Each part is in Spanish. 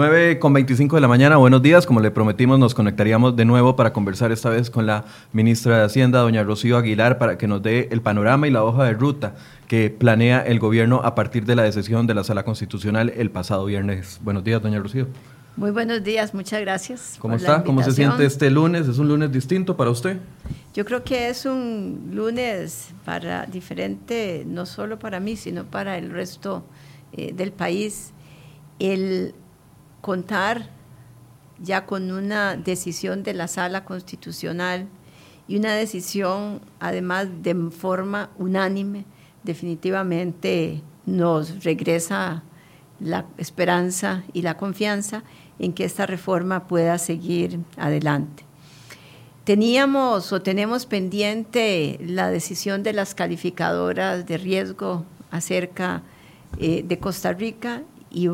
9 con 25 de la mañana, buenos días. Como le prometimos, nos conectaríamos de nuevo para conversar esta vez con la ministra de Hacienda, doña Rocío Aguilar, para que nos dé el panorama y la hoja de ruta que planea el gobierno a partir de la decisión de la Sala Constitucional el pasado viernes. Buenos días, doña Rocío. Muy buenos días, muchas gracias. ¿Cómo está? ¿Cómo se siente este lunes? ¿Es un lunes distinto para usted? Yo creo que es un lunes para diferente, no solo para mí, sino para el resto eh, del país. El contar ya con una decisión de la sala constitucional y una decisión además de forma unánime, definitivamente nos regresa la esperanza y la confianza en que esta reforma pueda seguir adelante. Teníamos o tenemos pendiente la decisión de las calificadoras de riesgo acerca eh, de Costa Rica y,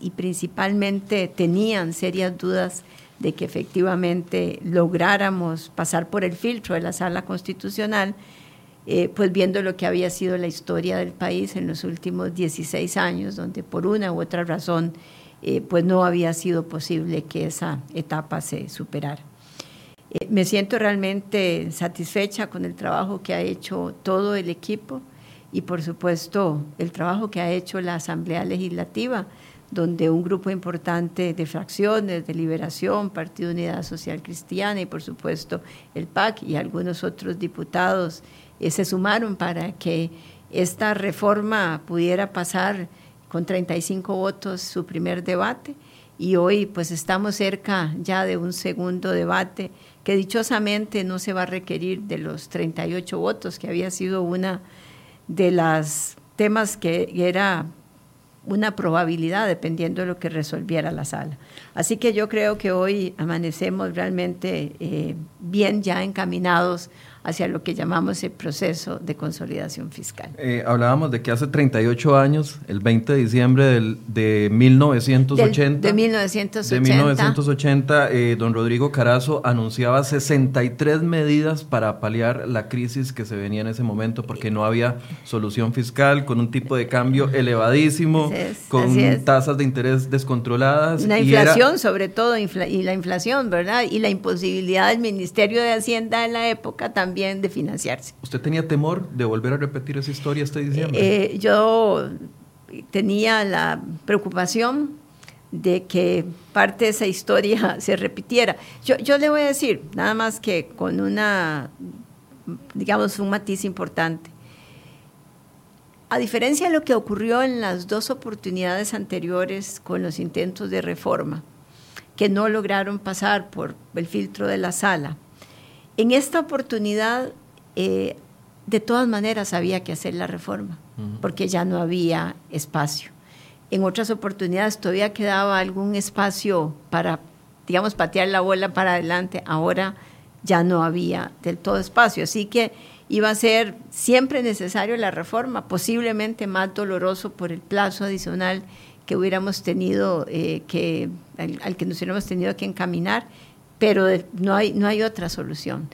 y principalmente tenían serias dudas de que efectivamente lográramos pasar por el filtro de la sala constitucional, eh, pues viendo lo que había sido la historia del país en los últimos 16 años, donde por una u otra razón eh, pues no había sido posible que esa etapa se superara. Eh, me siento realmente satisfecha con el trabajo que ha hecho todo el equipo y por supuesto el trabajo que ha hecho la Asamblea Legislativa, donde un grupo importante de fracciones, de Liberación, Partido Unidad Social Cristiana y por supuesto el PAC y algunos otros diputados eh, se sumaron para que esta reforma pudiera pasar con 35 votos su primer debate. Y hoy pues estamos cerca ya de un segundo debate que dichosamente no se va a requerir de los 38 votos, que había sido una de los temas que era una probabilidad dependiendo de lo que resolviera la sala. Así que yo creo que hoy amanecemos realmente eh, bien ya encaminados hacia lo que llamamos el proceso de consolidación fiscal. Eh, hablábamos de que hace 38 años, el 20 de diciembre del, de 1980, de 1980, de 1980 eh, don Rodrigo Carazo anunciaba 63 medidas para paliar la crisis que se venía en ese momento, porque no había solución fiscal, con un tipo de cambio elevadísimo, con tasas de interés descontroladas. Una inflación sobre todo, y la inflación, ¿verdad? Y la imposibilidad del Ministerio de Hacienda en la época también de financiarse. ¿Usted tenía temor de volver a repetir esa historia este diciembre? Eh, yo tenía la preocupación de que parte de esa historia se repitiera. Yo, yo le voy a decir, nada más que con una, digamos, un matiz importante. A diferencia de lo que ocurrió en las dos oportunidades anteriores con los intentos de reforma, que no lograron pasar por el filtro de la sala, en esta oportunidad, eh, de todas maneras, había que hacer la reforma, porque ya no había espacio. En otras oportunidades todavía quedaba algún espacio para, digamos, patear la bola para adelante. Ahora ya no había del todo espacio. Así que iba a ser siempre necesario la reforma, posiblemente más doloroso por el plazo adicional que hubiéramos tenido eh, que, al, que nos hubiéramos tenido que encaminar pero no hay, no hay otra solución.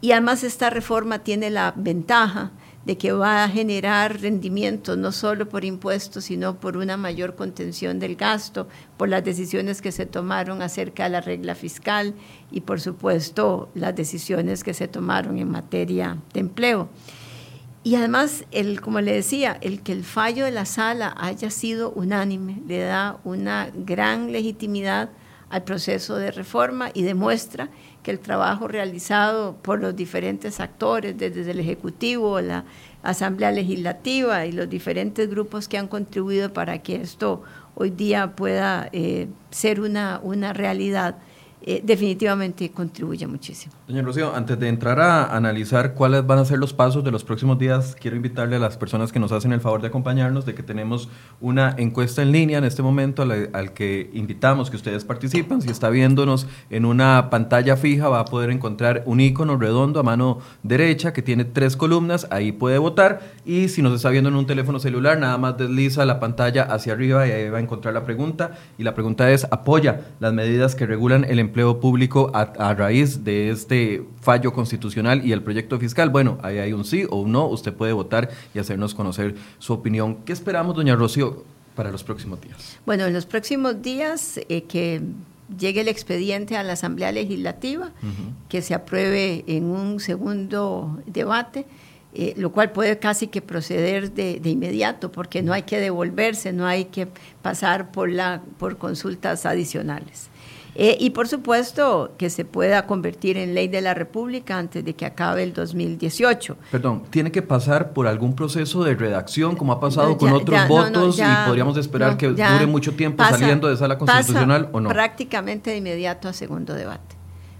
Y además esta reforma tiene la ventaja de que va a generar rendimientos no solo por impuestos, sino por una mayor contención del gasto, por las decisiones que se tomaron acerca de la regla fiscal y por supuesto las decisiones que se tomaron en materia de empleo. Y además, el, como le decía, el que el fallo de la sala haya sido unánime le da una gran legitimidad al proceso de reforma y demuestra que el trabajo realizado por los diferentes actores, desde el Ejecutivo, la Asamblea Legislativa y los diferentes grupos que han contribuido para que esto hoy día pueda eh, ser una, una realidad, eh, definitivamente contribuye muchísimo. Doña Rocío, antes de entrar a analizar cuáles van a ser los pasos de los próximos días, quiero invitarle a las personas que nos hacen el favor de acompañarnos de que tenemos una encuesta en línea en este momento al, que invitamos que ustedes participen. Si está viéndonos en una pantalla fija, va a poder encontrar un icono redondo a mano derecha que tiene tres columnas, ahí puede votar y si nos está viendo en un teléfono celular, nada más desliza la pantalla hacia arriba y ahí va a encontrar la pregunta y la pregunta es, ¿apoya las medidas que regulan el empleo empleo público a, raíz de este fallo constitucional y el proyecto fiscal? Bueno, ahí hay un sí o un no, usted puede votar y hacernos conocer su opinión. ¿Qué esperamos, doña Rocío? para los próximos días? Bueno, en los próximos días eh, que llegue el expediente a la Asamblea Legislativa, que se apruebe en un segundo debate, eh, lo cual puede casi que proceder de, de, inmediato, porque no hay que devolverse, no hay que pasar por, la, por consultas adicionales. Eh, y por supuesto que se pueda convertir en ley de la República antes de que acabe el 2018. Perdón, ¿tiene que pasar por algún proceso de redacción como ha pasado con otros votos y podríamos esperar que dure mucho tiempo saliendo de sala constitucional o no? Prácticamente de inmediato a segundo debate.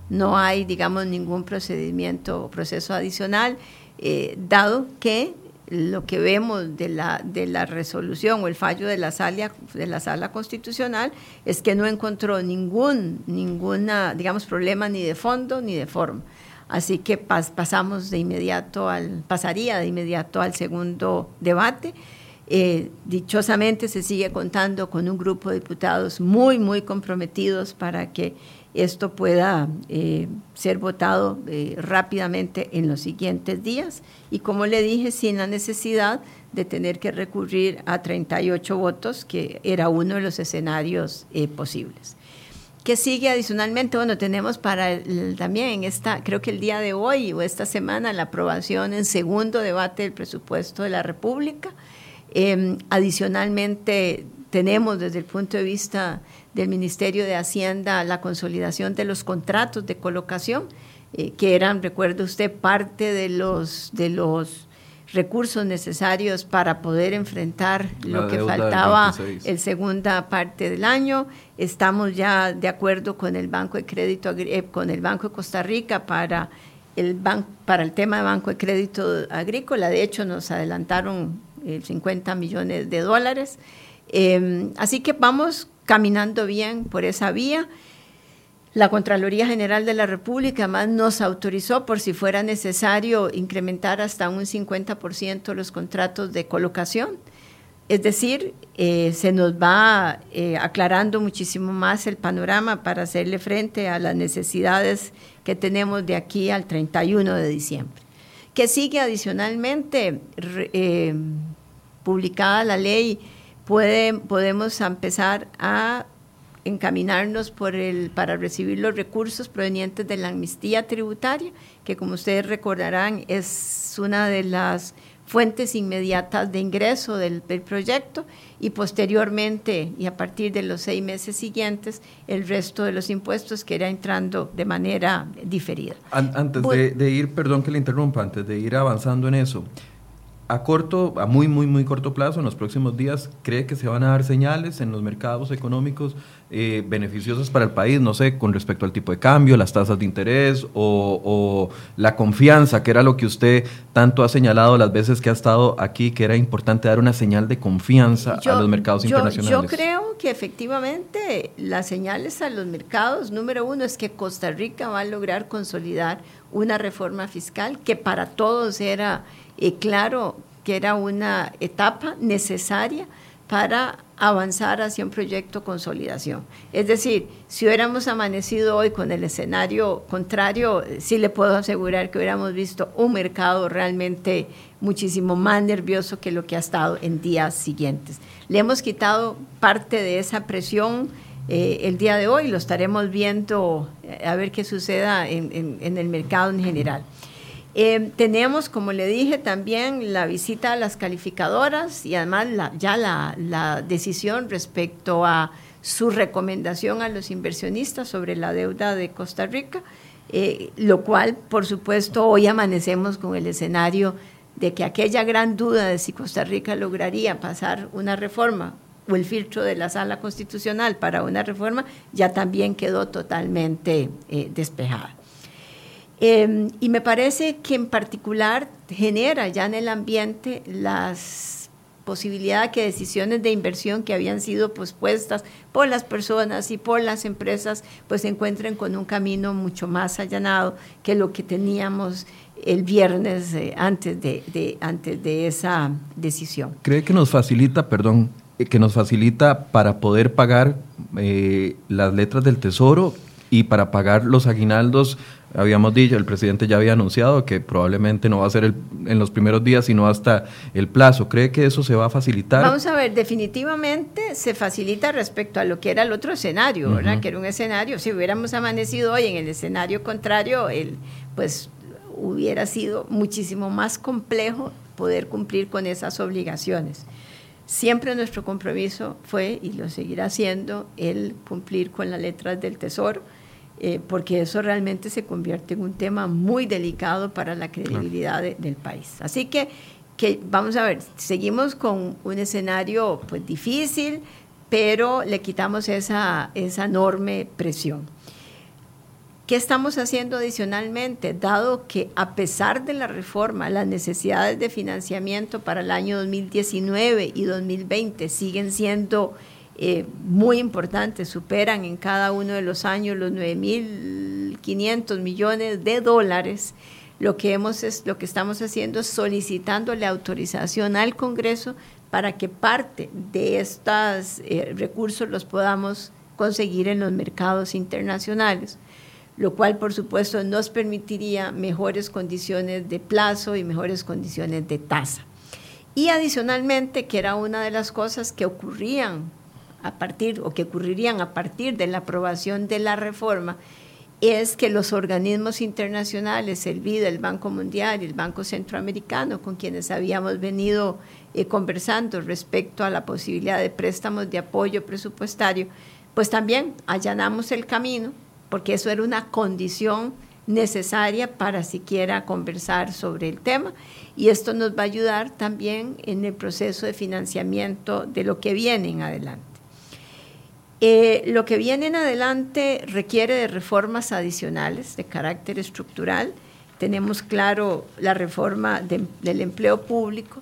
No hay, digamos, ningún procedimiento o proceso adicional, eh, dado que lo que vemos de la, de la resolución o el fallo de la, sala, de la sala constitucional es que no encontró ningún ninguna, digamos, problema ni de fondo ni de forma. Así que pasamos de inmediato al, pasaría de inmediato al segundo debate. Eh, dichosamente se sigue contando con un grupo de diputados muy, muy comprometidos para que esto pueda eh, ser votado eh, rápidamente en los siguientes días y como le dije, sin la necesidad de tener que recurrir a 38 votos, que era uno de los escenarios eh, posibles. ¿Qué sigue adicionalmente? Bueno, tenemos para también esta, creo que el día de hoy o esta semana, la aprobación en segundo debate del presupuesto de la República. Em, adicionalmente, tenemos desde el punto de vista del Ministerio de Hacienda la consolidación de los contratos de colocación, eh, que eran, recuerde usted, parte de los, de los recursos necesarios para poder enfrentar lo que faltaba en segunda parte del año. Estamos ya de acuerdo con el Banco de Crédito, eh, con el Banco de Costa Rica para el, para el tema de Banco de Crédito Agrícola. De hecho, nos adelantaron 50 millones de dólares. Em, así que vamos caminando bien por esa vía. La Contraloría General de la República más nos autorizó, por si fuera necesario, incrementar hasta un 50% los contratos de colocación. Es decir, eh, se nos va eh, aclarando muchísimo más el panorama para hacerle frente a las necesidades que tenemos de aquí al 31 de diciembre. Que sigue adicionalmente eh, publicada la ley podemos empezar a encaminarnos por el, para recibir los recursos provenientes de la amnistía tributaria, que como ustedes recordarán es una de las fuentes inmediatas de ingreso del, proyecto y posteriormente y a partir de los seis meses siguientes el resto de los impuestos que irá entrando de manera diferida. Antes de, de ir, perdón que le interrumpa, antes de ir avanzando en eso, a corto, a muy, muy, muy corto plazo, en los próximos días, cree que se van a dar señales en los mercados económicos eh, beneficiosas para el país, no sé, con respecto al tipo de cambio, las tasas de interés o, la confianza, que era lo que usted tanto ha señalado las veces que ha estado aquí, que era importante dar una señal de confianza a los mercados internacionales? Yo creo que efectivamente las señales a los mercados, número uno, es que Costa Rica va a lograr consolidar una reforma fiscal que para todos era y claro que era una etapa necesaria para avanzar hacia un proyecto consolidación. Es decir, si hubiéramos amanecido hoy con el escenario contrario, sí le puedo asegurar que hubiéramos visto un mercado realmente muchísimo más nervioso que lo que ha estado en días siguientes. Le hemos quitado parte de esa presión eh, el día de hoy, lo estaremos viendo eh, a ver qué suceda en el mercado en general. Eh, tenemos, como le dije, también la visita a las calificadoras y además ya la, decisión respecto a su recomendación a los inversionistas sobre la deuda de Costa Rica, eh, lo cual, por supuesto, hoy amanecemos con el escenario de que aquella gran duda de si Costa Rica lograría pasar una reforma o el filtro de la sala constitucional para una reforma ya también quedó totalmente eh, despejada. Em, y me parece que en particular genera ya en el ambiente las posibilidades que decisiones de inversión que habían sido pospuestas por las personas y por las empresas, pues se encuentren con un camino mucho más allanado que lo que teníamos el viernes eh, antes, de, antes de esa decisión. ¿Cree que nos facilita, perdón, eh, que nos facilita para poder pagar eh, las letras del Tesoro y para pagar los aguinaldos habíamos dicho, el presidente ya había anunciado que probablemente no va a ser el, en los primeros días, sino hasta el plazo. ¿Cree que eso se va a facilitar? Vamos a ver, definitivamente se facilita respecto a lo que era el otro escenario, ¿verdad? Que era un escenario, si hubiéramos amanecido hoy en el escenario contrario, el, pues hubiera sido muchísimo más complejo poder cumplir con esas obligaciones. Siempre nuestro compromiso fue, y lo seguirá siendo, el cumplir con las letras del Tesoro, eh, porque eso realmente se convierte en un tema muy delicado para la credibilidad del país. Así que, que, vamos a ver, seguimos con un escenario pues difícil, pero le quitamos esa, esa enorme presión. ¿Qué estamos haciendo adicionalmente? Dado que a pesar de la reforma, las necesidades de financiamiento para el año 2019 y 2020 siguen siendo eh, muy importantes, superan en cada uno de los años los 9.500 millones de dólares. Lo que, hemos es, lo que estamos haciendo es solicitándole autorización al Congreso para que parte de estos eh, recursos los podamos conseguir en los mercados internacionales lo cual por supuesto nos permitiría mejores condiciones de plazo y mejores condiciones de tasa. Y adicionalmente, que era una de las cosas que ocurrían a partir o que ocurrirían a partir de la aprobación de la reforma, es que los organismos internacionales, el BID, el Banco Mundial el Banco Centroamericano, con quienes habíamos venido eh, conversando respecto a la posibilidad de préstamos de apoyo presupuestario, pues también allanamos el camino porque eso era una condición necesaria para siquiera conversar sobre el tema y esto nos va a ayudar también en el proceso de financiamiento de lo que viene en adelante. Eh, lo que viene en adelante requiere de reformas adicionales de carácter estructural. Tenemos claro la reforma del empleo público.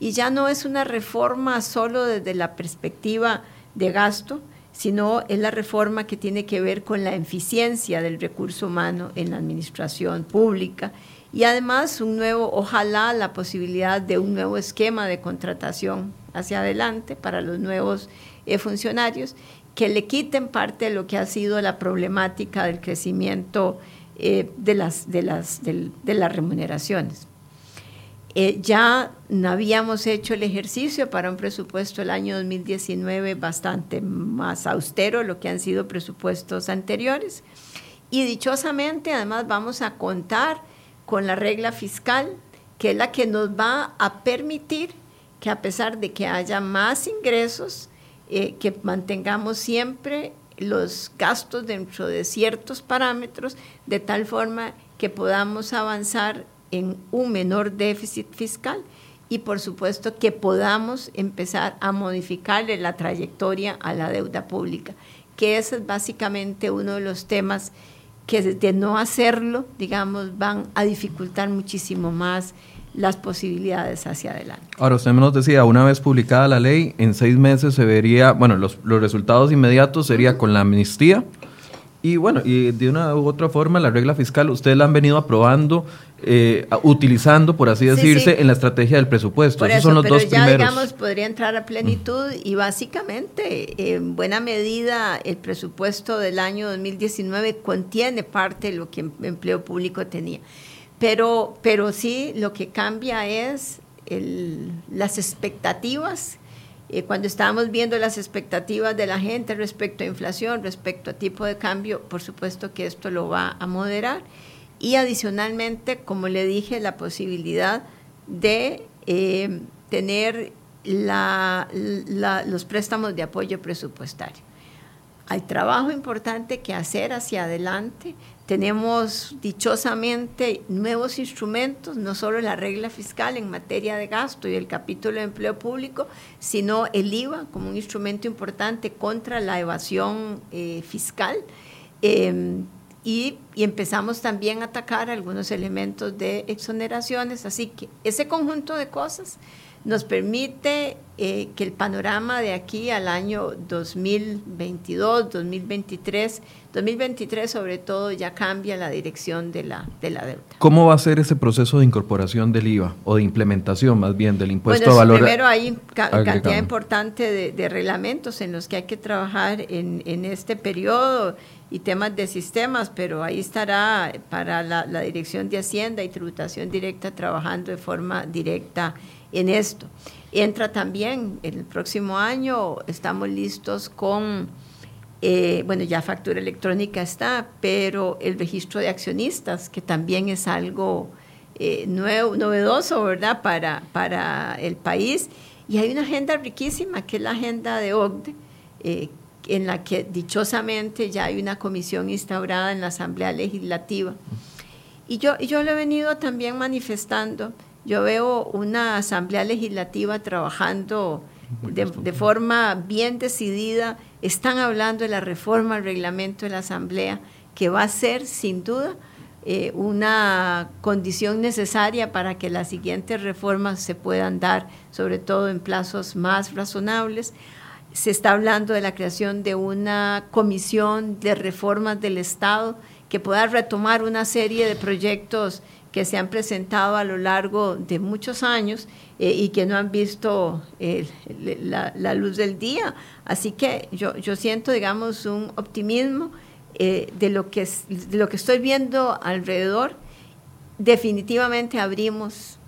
Y ya no es una reforma solo desde la perspectiva de gasto, sino es la reforma que tiene que ver con la eficiencia del recurso humano en la administración pública. Y además un nuevo, ojalá la posibilidad de un nuevo esquema de contratación hacia adelante para los nuevos eh, funcionarios que le quiten parte de lo que ha sido la problemática del crecimiento eh, de, las, de, las, de las remuneraciones. Eh, ya habíamos hecho el ejercicio para un presupuesto el año 2019 bastante más austero de lo que han sido presupuestos anteriores. Y dichosamente, además, vamos a contar con la regla fiscal, que es la que nos va a permitir que a pesar de que haya más ingresos, eh, que mantengamos siempre los gastos dentro de ciertos parámetros, de tal forma que podamos avanzar en un menor déficit fiscal y por supuesto que podamos empezar a modificarle la trayectoria a la deuda pública, que ese es básicamente uno de los temas que de no hacerlo, digamos, van a dificultar muchísimo más las posibilidades hacia adelante. Ahora, usted nos decía, una vez publicada la ley, en seis meses se vería, bueno, los, los resultados inmediatos sería con la amnistía, y bueno, y de una u otra forma, la regla fiscal, ustedes la han venido aprobando, eh, utilizando, por así decirse, en la estrategia del presupuesto. Esos son los pero ya, digamos, podría entrar a plenitud y básicamente, en buena medida, el presupuesto del año 2019 contiene parte de lo que empleo público tenía. Pero, pero sí, lo que cambia es las expectativas eh, cuando estábamos viendo las expectativas de la gente respecto a inflación, respecto a tipo de cambio, por supuesto que esto lo va a moderar. Y adicionalmente, como le dije, la posibilidad de eh, tener los préstamos de apoyo presupuestario. Hay trabajo importante que hacer hacia adelante tenemos dichosamente nuevos instrumentos, no solo la regla fiscal en materia de gasto y el capítulo de empleo público, sino el IVA como un instrumento importante contra la evasión eh, fiscal. Em, y, empezamos también a atacar algunos elementos de exoneraciones. Así que ese conjunto de cosas nos permite eh, que el panorama de aquí al año 2022, 2023, 2023 sobre todo ya cambia la dirección de la, de la deuda. ¿Cómo va a ser ese proceso de incorporación del IVA o de implementación más bien del impuesto a valor? Primero hay cantidad importante de, de, reglamentos en los que hay que trabajar en, en este periodo y temas de sistemas, pero ahí estará para la, la Dirección de Hacienda y Tributación Directa trabajando de forma directa en esto. Entra también el próximo año, estamos listos con, eh, bueno, ya factura electrónica está, pero el registro de accionistas, que también es algo eh, nuevo, novedoso, ¿verdad?, para, para el país. Y hay una agenda riquísima, que es la agenda de OCDE, eh, en la que dichosamente ya hay una comisión instaurada en la Asamblea Legislativa. Y yo, y yo lo he venido también manifestando yo veo una asamblea legislativa trabajando de, forma bien decidida. Están hablando de la reforma al reglamento de la asamblea, que va a ser sin duda eh, una condición necesaria para que las siguientes reformas se puedan dar, sobre todo en plazos más razonables. Se está hablando de la creación de una comisión de reformas del Estado que pueda retomar una serie de proyectos que se han presentado a lo largo de muchos años eh, y que no han visto eh, la, luz del día. Así que yo, yo siento, digamos, un optimismo eh, de, lo que, de lo que estoy viendo alrededor. Definitivamente abrimos,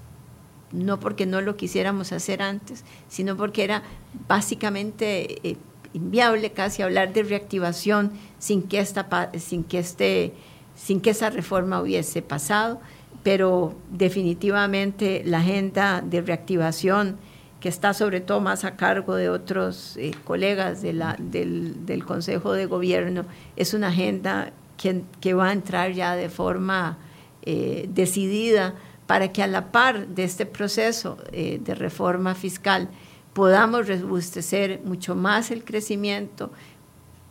no porque no lo quisiéramos hacer antes, sino porque era básicamente inviable casi hablar de reactivación sin que, esta, sin que, este, sin que esa reforma hubiese pasado pero definitivamente la agenda de reactivación que está sobre todo más a cargo de otros eh, colegas del, Consejo de Gobierno, es una agenda que, va a entrar ya de forma eh, decidida para que a la par de este proceso eh, de reforma fiscal podamos rebustecer mucho más el crecimiento,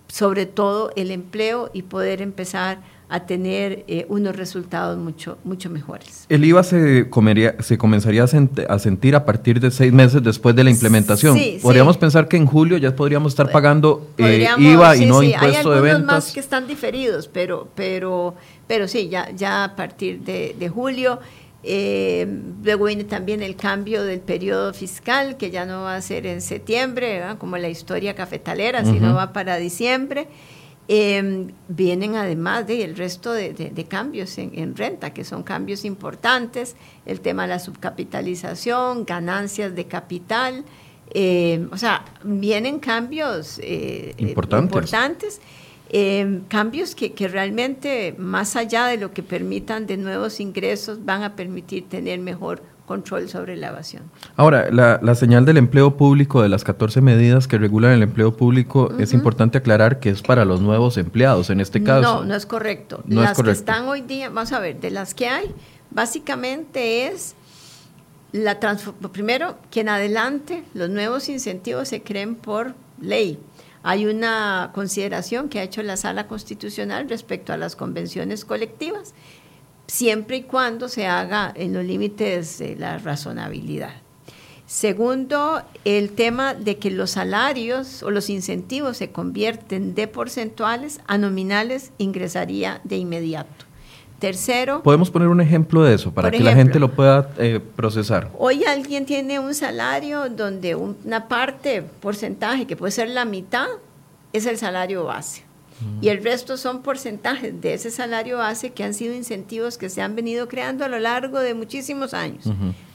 sobre todo el empleo y poder empezar a tener eh, unos resultados mucho, mucho mejores. El IVA se, comería, se comenzaría a, sentir a partir de seis meses después de la implementación. podríamos pensar que en julio ya podríamos estar pagando eh, IVA y no impuesto de ventas. Hay más que están diferidos, pero, pero, pero sí, ya, ya a partir de, de julio. Eh, luego viene también el cambio del periodo fiscal, que ya no va a ser en septiembre, como la historia cafetalera, sino va para diciembre. Eh, vienen además de el resto de, cambios en, renta, que son cambios importantes, el tema de la subcapitalización, ganancias de capital, em, o sea, vienen cambios eh, eh, importantes, em, cambios que, que, realmente, más allá de lo que permitan de nuevos ingresos, van a permitir tener mejor control sobre la evasión. Ahora, la, señal del empleo público, de las 14 medidas que regulan el empleo público, es importante aclarar que es para los nuevos empleados en este caso. No, no es correcto. las que están hoy día, vamos a ver, de las que hay, básicamente es la primero que en adelante los nuevos incentivos se creen por ley. Hay una consideración que ha hecho la Sala Constitucional respecto a las convenciones colectivas siempre y cuando se haga en los límites de la razonabilidad. Segundo, el tema de que los salarios o los incentivos se convierten de porcentuales a nominales ingresaría de inmediato. Tercero. Podemos poner un ejemplo de eso para que la gente lo pueda eh, procesar. Hoy alguien tiene un salario donde una parte, porcentaje, que puede ser la mitad, es el salario base y el resto son porcentajes de ese salario base que han sido incentivos que se han venido creando a lo largo de muchísimos años.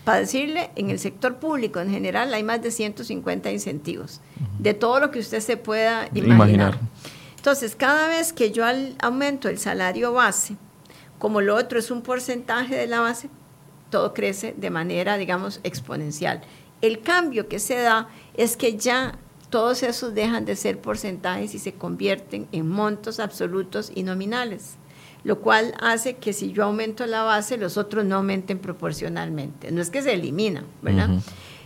Para decirle, en el sector público en general hay más de 150 incentivos, de todo lo que usted se pueda imaginar. Entonces, cada vez que yo aumento el salario base, como lo otro es un porcentaje de la base, todo crece de manera, digamos, exponencial. El cambio que se da es que ya todos esos dejan de ser porcentajes y se convierten en montos absolutos y nominales, lo cual hace que si yo aumento la base, los otros no aumenten proporcionalmente. No es que se elimina, ¿verdad?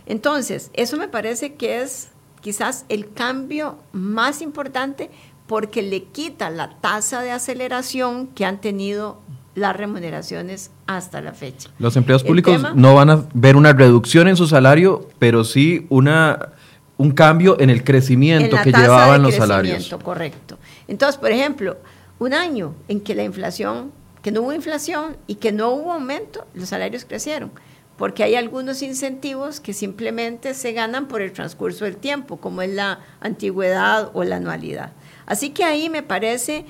Entonces, eso me parece que es quizás el cambio más importante porque le quita la tasa de aceleración que han tenido las remuneraciones hasta la fecha. Los empleados públicos no van a ver una reducción en su salario, pero sí una un cambio en el crecimiento que llevaban los salarios. Correcto. Entonces, por ejemplo, un año en que la inflación, que no hubo inflación y que no hubo aumento, los salarios crecieron, porque hay algunos incentivos que simplemente se ganan por el transcurso del tiempo, como es la antigüedad o la anualidad. Así que ahí me parece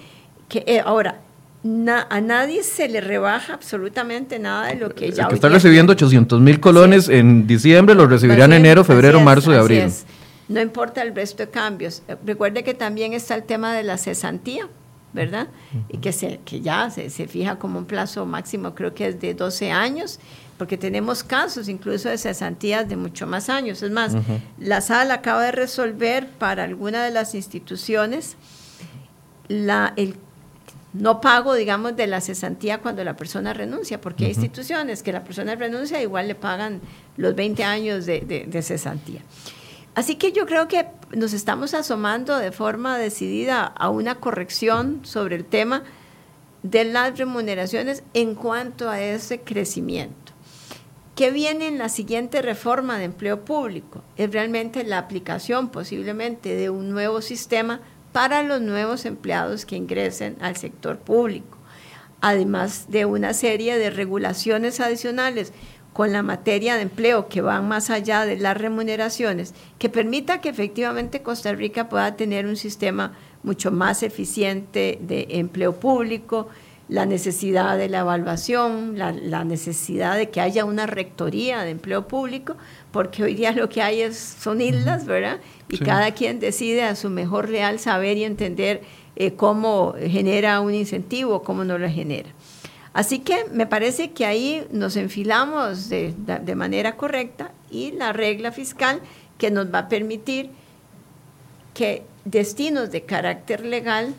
que eh, ahora a nadie se le rebaja absolutamente nada de lo que ya... El que está recibiendo 800 mil colones en diciembre lo recibirá en enero, febrero, marzo y abril. No importa el resto de cambios. Eh, recuerde que también está el tema de la cesantía, ¿verdad? Y que, se, que ya se, se, fija como un plazo máximo, creo que es de 12 años, porque tenemos casos incluso de cesantías de mucho más años. Es más, la sala acaba de resolver para alguna de las instituciones la, el no pago, digamos, de la cesantía cuando la persona renuncia, porque hay instituciones que la persona renuncia igual le pagan los 20 años de, cesantía. Así que yo creo que nos estamos asomando de forma decidida a una corrección sobre el tema de las remuneraciones en cuanto a ese crecimiento. ¿Qué viene en la siguiente reforma de empleo público? Es realmente la aplicación posiblemente de un nuevo sistema para los nuevos empleados que ingresen al sector público, además de una serie de regulaciones adicionales con la materia de empleo que van más allá de las remuneraciones, que permita que efectivamente Costa Rica pueda tener un sistema mucho más eficiente de empleo público, la necesidad de la evaluación, la, necesidad de que haya una rectoría de empleo público, porque hoy día lo que hay es, son islas, ¿verdad? Y cada quien decide a su mejor real saber y entender eh, cómo genera un incentivo, cómo no lo genera. Así que me parece que ahí nos enfilamos de, de manera correcta y la regla fiscal que nos va a permitir que destinos de carácter legal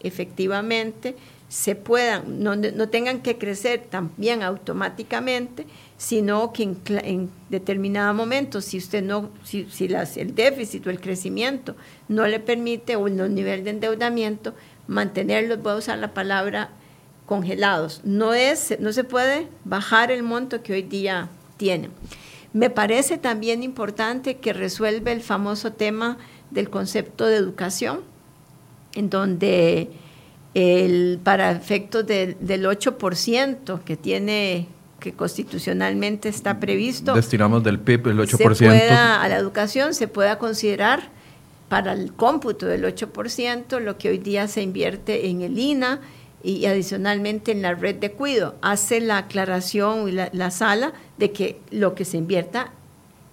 efectivamente se puedan, no, no, tengan que crecer también automáticamente, sino que en, determinado momento, si usted no, si, si las, el déficit o el crecimiento no le permite o el nivel de endeudamiento, mantenerlos, voy a usar la palabra congelados. No, es, no se puede bajar el monto que hoy día tienen. Me parece también importante que resuelve el famoso tema del concepto de educación, en donde el, para efectos del 8% que tiene que constitucionalmente está previsto. Destinamos del PIB el 8%. a la educación se pueda considerar para el cómputo del 8% lo que hoy día se invierte en el INA y adicionalmente en la red de cuido. Hace la aclaración y la, sala de que lo que se invierta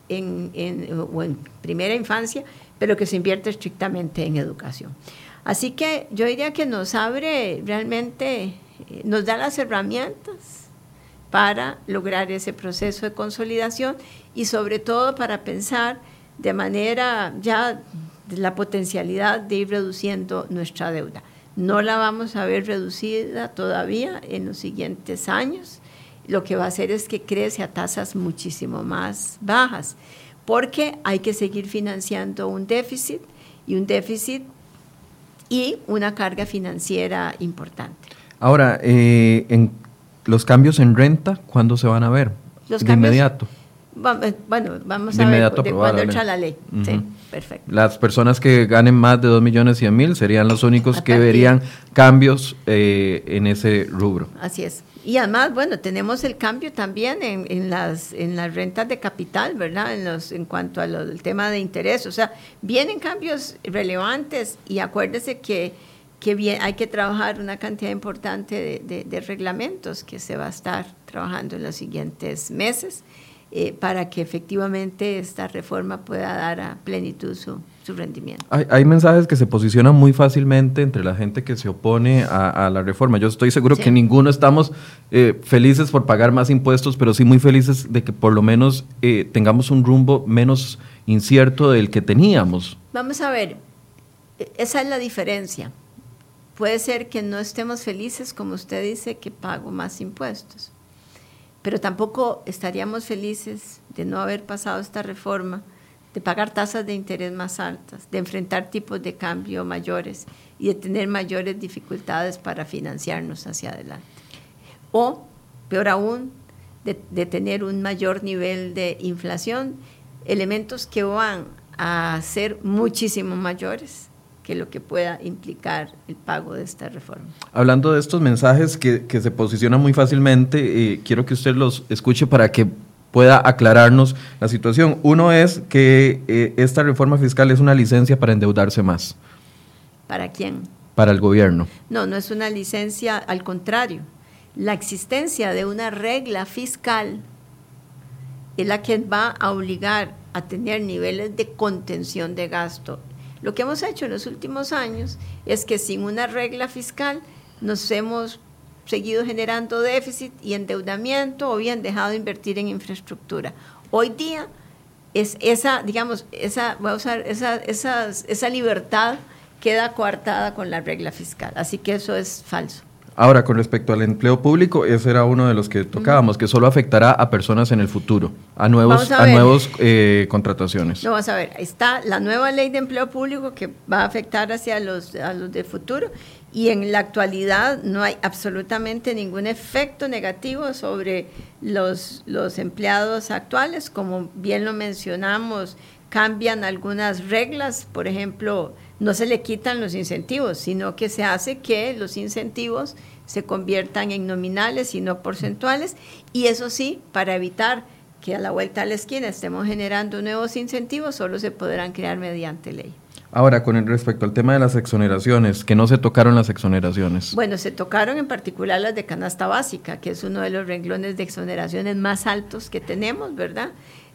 en, en, en primera infancia, pero que se invierte estrictamente en educación. Así que yo diría que nos abre realmente, eh, nos da las herramientas para lograr ese proceso de consolidación y sobre todo para pensar de manera ya la potencialidad de ir reduciendo nuestra deuda. No la vamos a ver reducida todavía en los siguientes años. Lo que va a hacer es que crece a tasas muchísimo más bajas, porque hay que seguir financiando un déficit y un déficit y una carga financiera importante. Ahora, eh, en los cambios en renta, ¿cuándo se van a ver? de inmediato. Eh, bueno, vamos a ver de cuándo entra la ley. Sí, perfecto. Las personas que ganen más de 2 millones 100 mil serían los únicos que verían cambios eh, en ese rubro. Así es. Y además, bueno, tenemos el cambio también en, las, en las rentas de capital, ¿verdad? En, los, en cuanto al tema de interés. O sea, vienen cambios relevantes y acuérdese que, que hay que trabajar una cantidad importante de reglamentos que se va a estar trabajando en los siguientes meses eh, para que efectivamente esta reforma pueda dar a plenitud su, su rendimiento. Hay, mensajes que se posicionan muy fácilmente entre la gente que se opone a, la reforma. Yo estoy seguro que ninguno estamos eh, felices por pagar más impuestos, pero sí muy felices de que por lo menos eh, tengamos un rumbo menos incierto del que teníamos. Vamos a ver, e, esa es la diferencia. Puede ser que no estemos felices, como usted dice, que pago más impuestos pero tampoco estaríamos felices de no haber pasado esta reforma, de pagar tasas de interés más altas, de enfrentar tipos de cambio mayores y de tener mayores dificultades para financiarnos hacia adelante. o, peor aún, de, tener un mayor nivel de inflación, elementos que van a ser muchísimo mayores que lo que pueda implicar el pago de esta reforma. Hablando de estos mensajes que, se posicionan muy fácilmente, eh, quiero que usted los escuche para que pueda aclararnos la situación. Uno es que eh, esta reforma fiscal es una licencia para endeudarse más. ¿Para quién? Para el gobierno. No, no es una licencia, al contrario la existencia de una regla fiscal es la que va a obligar a tener niveles de contención de gasto. Lo que hemos hecho en los últimos años es que sin una regla fiscal nos hemos seguido generando déficit y endeudamiento o bien dejado de invertir en infraestructura. Hoy día es esa, digamos, esa, voy a esa, esa, esa libertad queda coartada con la regla fiscal. Así que eso es falso. Ahora, con respecto al empleo público, ese era uno de los que tocábamos, que solo afectará a personas en el futuro, a nuevos, a, nuevos eh, contrataciones. No, vamos a ver, está la nueva ley de empleo público que va a afectar hacia los, a los de futuro y en la actualidad no hay absolutamente ningún efecto negativo sobre los, los empleados actuales, como bien lo mencionamos, cambian algunas reglas, por ejemplo, no se le quitan los incentivos, sino que se hace que los incentivos se conviertan en nominales y no porcentuales, y eso sí, para evitar que a la vuelta a la esquina estemos generando nuevos incentivos, solo se podrán crear mediante ley. Ahora, con respecto al tema de las exoneraciones, que no se tocaron las exoneraciones. Bueno, se tocaron en particular las de canasta básica, que es uno de los renglones de exoneraciones más altos que tenemos, ¿verdad?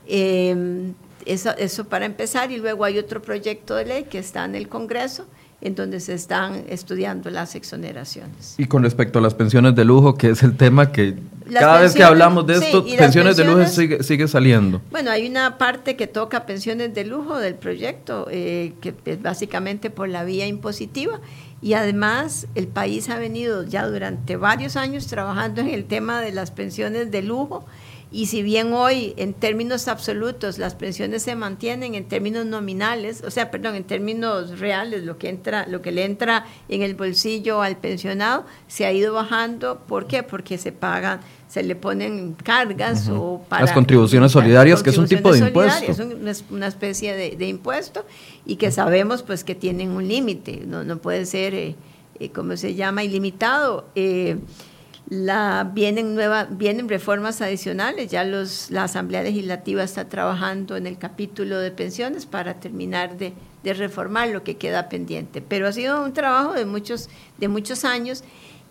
Eh, eso, eso para empezar, y luego hay otro proyecto de ley que está en el Congreso, en donde se están estudiando las exoneraciones. Y con respecto a las pensiones de lujo, que es el tema que cada vez que hablamos de esto, pensiones, de lujo sigue, sigue, saliendo. Bueno, hay una parte que toca pensiones de lujo del proyecto, eh, que es básicamente por la vía impositiva, y además el país ha venido ya durante varios años trabajando en el tema de las pensiones de lujo y si bien hoy en términos absolutos las pensiones se mantienen en términos nominales, o sea, perdón, en términos reales, lo que entra, lo que le entra en el bolsillo al pensionado se ha ido bajando. ¿Por qué? Porque se pagan, se le ponen cargas o para las contribuciones solidarias, que es un tipo de impuesto. Es una, especie de, impuesto y que sabemos pues que tienen un límite, no, no puede ser, eh, eh, ¿cómo se llama?, ilimitado. Eh, la, vienen, nueva, vienen reformas adicionales, ya los, la Asamblea Legislativa está trabajando en el capítulo de pensiones para terminar de, de reformar lo que queda pendiente. Pero ha sido un trabajo de muchos, de muchos años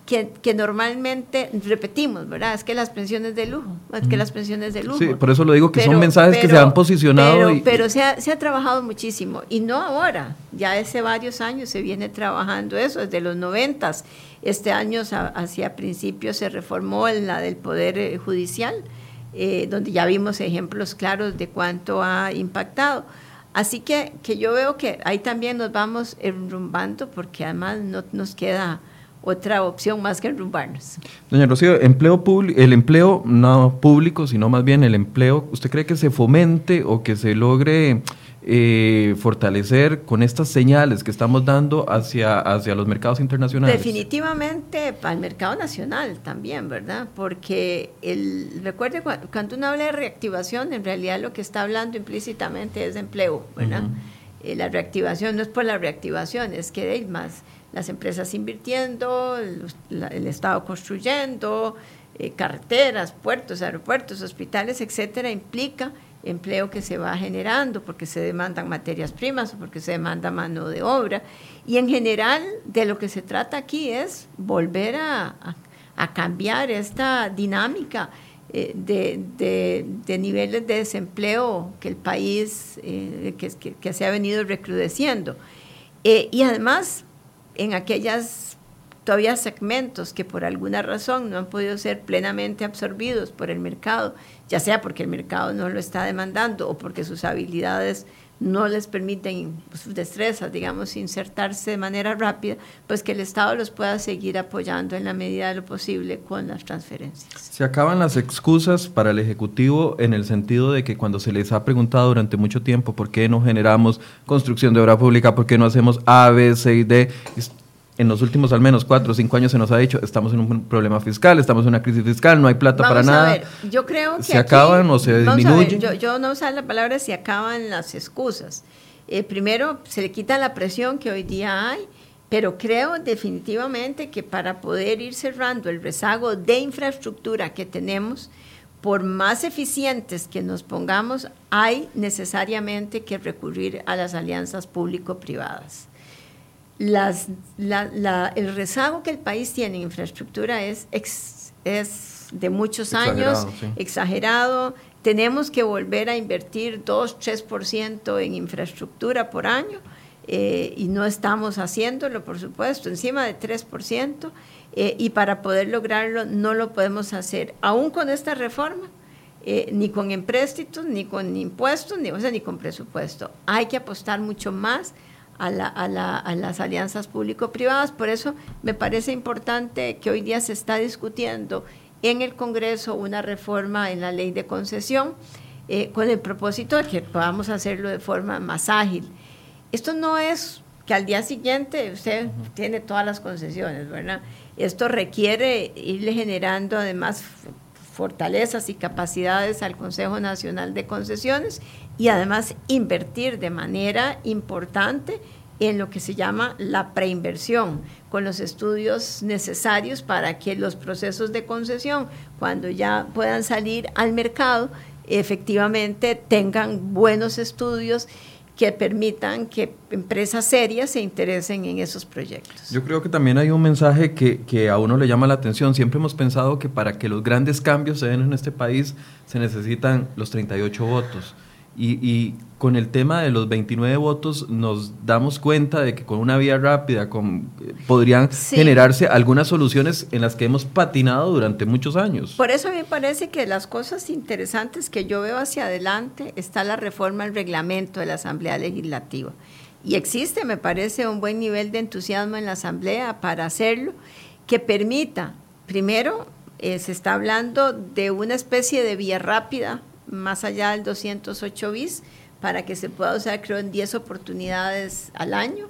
que, normalmente repetimos, ¿verdad? Es que las pensiones de lujo, es que las pensiones de lujo. Sí, por eso lo digo, que son mensajes que se han posicionado. Pero, se, ha, se, ha, trabajado muchísimo, y no ahora, ya hace varios años se viene trabajando eso, desde los noventas. Este año, hacia principios, se reformó la del Poder eh, Judicial, eh, donde ya vimos ejemplos claros de cuánto ha impactado. Así que, que yo veo que ahí también nos vamos enrumbando, porque además no nos queda otra opción más que enrumbarnos. Doña Rocío, empleo el empleo no público, sino más bien el empleo, ¿usted cree que se fomente o que se logre eh, fortalecer con estas señales que estamos dando hacia, hacia los mercados internacionales? Definitivamente para el mercado nacional también, ¿verdad? Porque el, recuerde, cuando uno habla de reactivación, en realidad lo que está hablando implícitamente es de empleo, ¿verdad? Eh, la reactivación no es por la reactivación, es que hay más las empresas invirtiendo, el, Estado construyendo, eh, carreteras, puertos, aeropuertos, hospitales, etcétera, implica empleo que se va generando porque se demandan materias primas o porque se demanda mano de obra. Y en general de lo que se trata aquí es volver a, cambiar esta dinámica eh, de, niveles de desempleo que el país, eh, que, se ha venido recrudeciendo. y además en aquellas todavía segmentos que por alguna razón no han podido ser plenamente absorbidos por el mercado, ya sea porque el mercado no lo está demandando o porque sus habilidades no les permiten, pues, sus destrezas, digamos, insertarse de manera rápida, pues que el Estado los pueda seguir apoyando en la medida de lo posible con las transferencias. Se acaban las excusas para el Ejecutivo en el sentido de que cuando se les ha preguntado durante mucho tiempo por qué no generamos construcción de obra pública, por qué no hacemos A, B, C y D, en los últimos al menos cuatro o cinco años se nos ha dicho, estamos en un problema fiscal, estamos en una crisis fiscal, no hay plata para nada. Ver, yo creo que ¿Se acaban o se disminuyen? Yo, yo, no usar la palabra se acaban las excusas. Eh, primero, se le quita la presión que hoy día hay, pero creo definitivamente que para poder ir cerrando el rezago de infraestructura que tenemos, por más eficientes que nos pongamos, hay necesariamente que recurrir a las alianzas público-privadas las, el rezago que el país tiene en infraestructura es, es de muchos años, exagerado. Tenemos que volver a invertir 2, 3% en infraestructura por año eh, y no estamos haciéndolo, por supuesto, encima de 3%. Eh, y para poder lograrlo no lo podemos hacer, aún con esta reforma, eh, ni con empréstitos, ni con impuestos, ni, o sea, ni con presupuesto. Hay que apostar mucho más a, las alianzas público-privadas. Por eso me parece importante que hoy día se está discutiendo en el Congreso una reforma en la ley de concesión eh, con el propósito de que podamos hacerlo de forma más ágil. Esto no es que al día siguiente usted tiene todas las concesiones, ¿verdad? Esto requiere irle generando además fortalezas y capacidades al Consejo Nacional de Concesiones y además invertir de manera importante en lo que se llama la preinversión, con los estudios necesarios para que los procesos de concesión, cuando ya puedan salir al mercado, efectivamente tengan buenos estudios que permitan que empresas serias se interesen en esos proyectos. Yo creo que también hay un mensaje que, que, a uno le llama la atención. Siempre hemos pensado que para que los grandes cambios se den en este país se necesitan los 38 votos. Y, con el tema de los 29 votos nos damos cuenta de que con una vía rápida con, podrían generarse algunas soluciones en las que hemos patinado durante muchos años. Por eso me parece que las cosas interesantes que yo veo hacia adelante está la reforma al reglamento de la Asamblea Legislativa. Y existe, me parece, un buen nivel de entusiasmo en la Asamblea para hacerlo, que permita, primero, eh, se está hablando de una especie de vía rápida más allá del 208 bis para que se pueda usar creo en 10 oportunidades al año,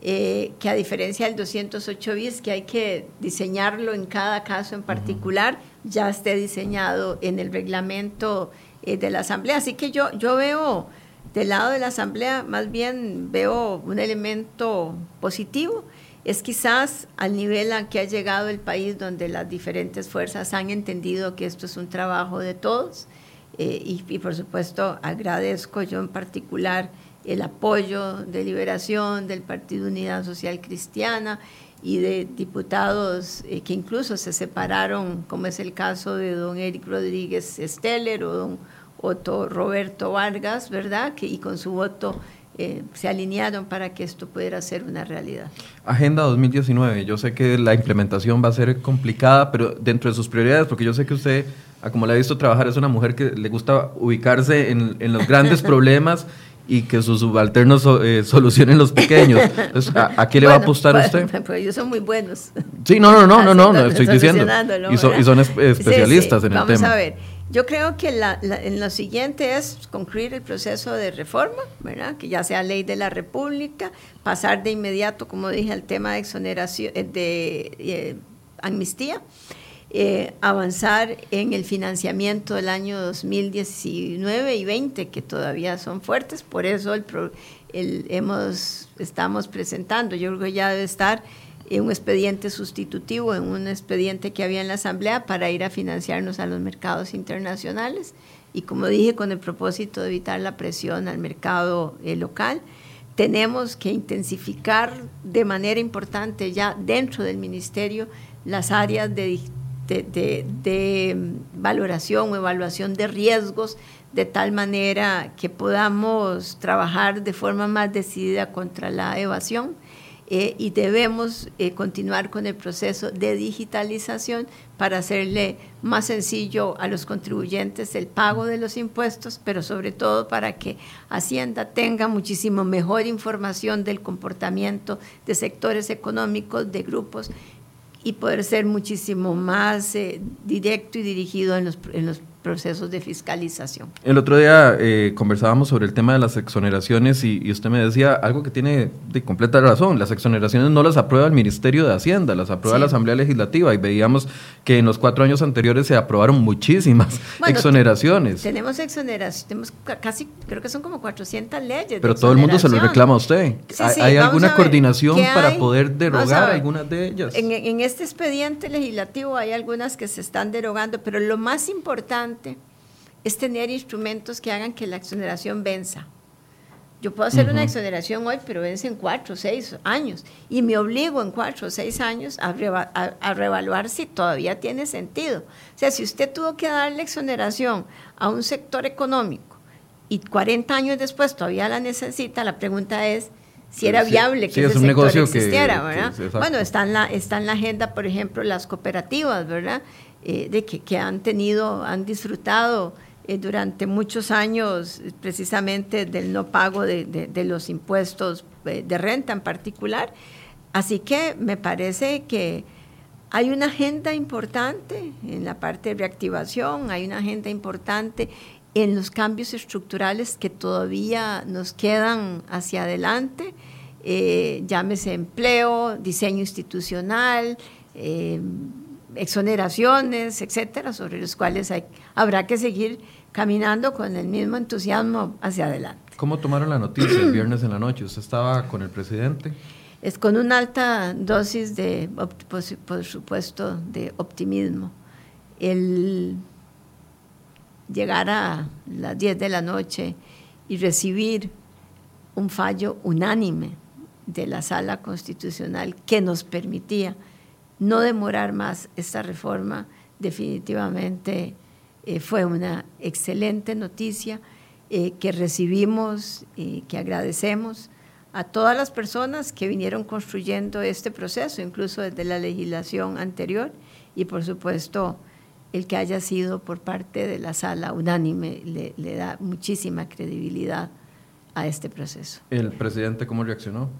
eh, que a diferencia del 208 bis que hay que diseñarlo en cada caso en particular, ya esté diseñado en el reglamento eh, de la Asamblea. Así que yo, yo veo del lado de la Asamblea, más bien veo un elemento positivo es quizás al nivel a que ha llegado el país donde las diferentes fuerzas han entendido que esto es un trabajo de todos eh, y, por supuesto agradezco yo en particular el apoyo de Liberación, del Partido Unidad Social Cristiana y de diputados eh, que incluso se separaron, como es el caso de don Eric Rodríguez Steller o don Otto Roberto Vargas, ¿verdad? Que, y con su voto eh, se alinearon para que esto pudiera ser una realidad. Agenda 2019, yo sé que la implementación va a ser complicada, pero dentro de sus prioridades, porque yo sé que usted como la he visto trabajar, es una mujer que le gusta ubicarse en, los grandes problemas y que sus subalternos eh, solucionen los pequeños. ¿a, qué le va a apostar pues, usted? Pues ellos son muy buenos. Sí, no, no, no, no, no, no estoy diciendo. Y, son especialistas en el tema. Vamos a ver. Yo creo que en lo siguiente es concluir el proceso de reforma, ¿verdad? Que ya sea ley de la República, pasar de inmediato, como dije, al tema de exoneración, eh, de eh, amnistía. Eh, avanzar en el financiamiento del año 2019 y 20, que todavía son fuertes, por eso el, hemos, estamos presentando, yo creo que ya debe estar en un expediente sustitutivo, en un expediente que había en la Asamblea para ir a financiarnos a los mercados internacionales y como dije, con el propósito de evitar la presión al mercado eh, local. Tenemos que intensificar de manera importante ya dentro del ministerio las áreas de de, valoración o evaluación de riesgos, de tal manera que podamos trabajar de forma más decidida contra la evasión. Eh, y debemos eh, continuar con el proceso de digitalización para hacerle más sencillo a los contribuyentes el pago de los impuestos, pero sobre todo para que Hacienda tenga muchísimo mejor información del comportamiento de sectores económicos, de grupos y poder ser muchísimo más eh, directo y dirigido en los, en los procesos de fiscalización. El otro día eh, conversábamos sobre el tema de las exoneraciones y, usted me decía algo que tiene de completa razón. Las exoneraciones no las aprueba el Ministerio de Hacienda, las aprueba la Asamblea Legislativa y veíamos que en los cuatro años anteriores se aprobaron muchísimas exoneraciones. Tenemos exoneraciones, tenemos casi, creo que son como 400 leyes. Pero todo el mundo se lo reclama a usted. ¿Hay, alguna coordinación para poder derogar algunas de ellas? En, en este expediente legislativo hay algunas que se están derogando, pero lo más importante es tener instrumentos que hagan que la exoneración venza. Yo puedo hacer una exoneración hoy, pero vence en cuatro o seis años. Y me obligo en cuatro o seis años a, a, revaluar si todavía tiene sentido. O sea, si usted tuvo que darle exoneración a un sector económico y 40 años después todavía la necesita, la pregunta es si era viable que ese sector existiera, ¿verdad? bueno, está en, la, está en la agenda, por ejemplo, las cooperativas, ¿verdad? Eh, de que, que, han tenido, han disfrutado eh, durante muchos años precisamente del no pago de, de, los impuestos eh, de renta en particular. Así que me parece que hay una agenda importante en la parte de reactivación, hay una agenda importante en los cambios estructurales que todavía nos quedan hacia adelante, llámese empleo, diseño institucional, exoneraciones, etcétera, sobre los cuales hay, habrá que seguir caminando con el mismo entusiasmo hacia adelante. ¿Cómo tomaron la noticia el viernes en la noche? ¿Usted estaba con el presidente? Es con una alta dosis de, por supuesto, de optimismo. El llegar a las 10 de la noche y recibir un fallo unánime de la sala constitucional que nos permitía no demorar más esta reforma definitivamente eh, fue una excelente noticia eh, que recibimos y que agradecemos a todas las personas que vinieron construyendo este proceso, incluso desde la legislación anterior, y por supuesto el que haya sido por parte de la sala unánime le, le da muchísima credibilidad a este proceso. ¿El presidente cómo reaccionó?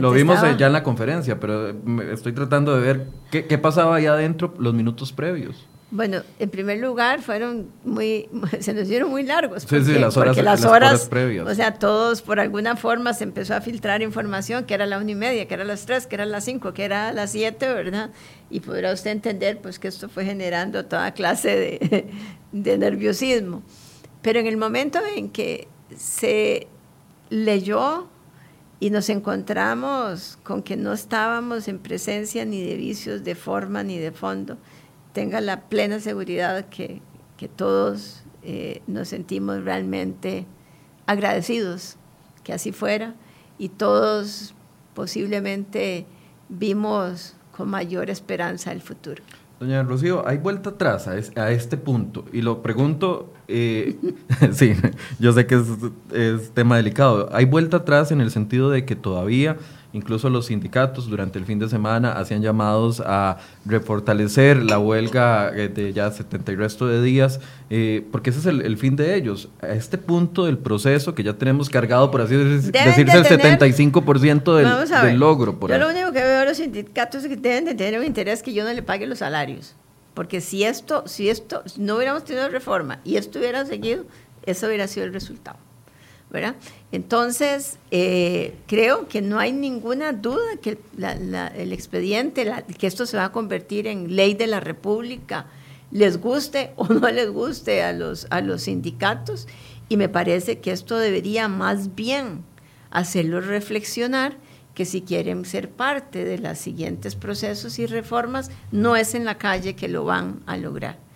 Lo vimos ya en la conferencia, pero estoy tratando de ver qué, pasaba allá adentro los minutos previos. Bueno, en primer lugar, fueron muy, se nos dieron muy largos. sí, sí, las horas, las, horas, previas. O sea, todos, por alguna forma, se empezó a filtrar información, que era la una y media, que era las tres, que era las cinco, que era las siete, ¿verdad? Y podrá usted entender, pues, que esto fue generando toda clase de, de nerviosismo. Pero en el momento en que se leyó y nos encontramos con que no estábamos en presencia ni de vicios de forma ni de fondo. Tenga la plena seguridad que, que todos eh, nos sentimos realmente agradecidos que así fuera y todos posiblemente vimos con mayor esperanza el futuro. Doña Rocío, ¿hay vuelta atrás a, este punto? Y lo pregunto, eh, sí, yo sé que es, es, tema delicado. ¿Hay vuelta atrás en el sentido de que todavía Incluso los sindicatos durante el fin de semana hacían llamados a refortalecer la huelga eh, de ya 70 y resto de días, eh, porque ese es el, fin de ellos. A este punto del proceso que ya tenemos cargado, por así decirse, el 75% del, del logro. Por yo lo único que veo a los sindicatos es que deben de tener un interés que yo no le pague los salarios. Porque si esto, si esto, no hubiéramos tenido reforma y esto hubiera seguido, eso hubiera sido el resultado. Entonces, eh, creo que no hay ninguna duda que el expediente, que esto se va a convertir en ley de la República, les guste o no les guste a los, a los sindicatos, y me parece que esto debería más bien hacerlos reflexionar que si quieren ser parte de los siguientes procesos y reformas, no es en la calle que lo van a lograr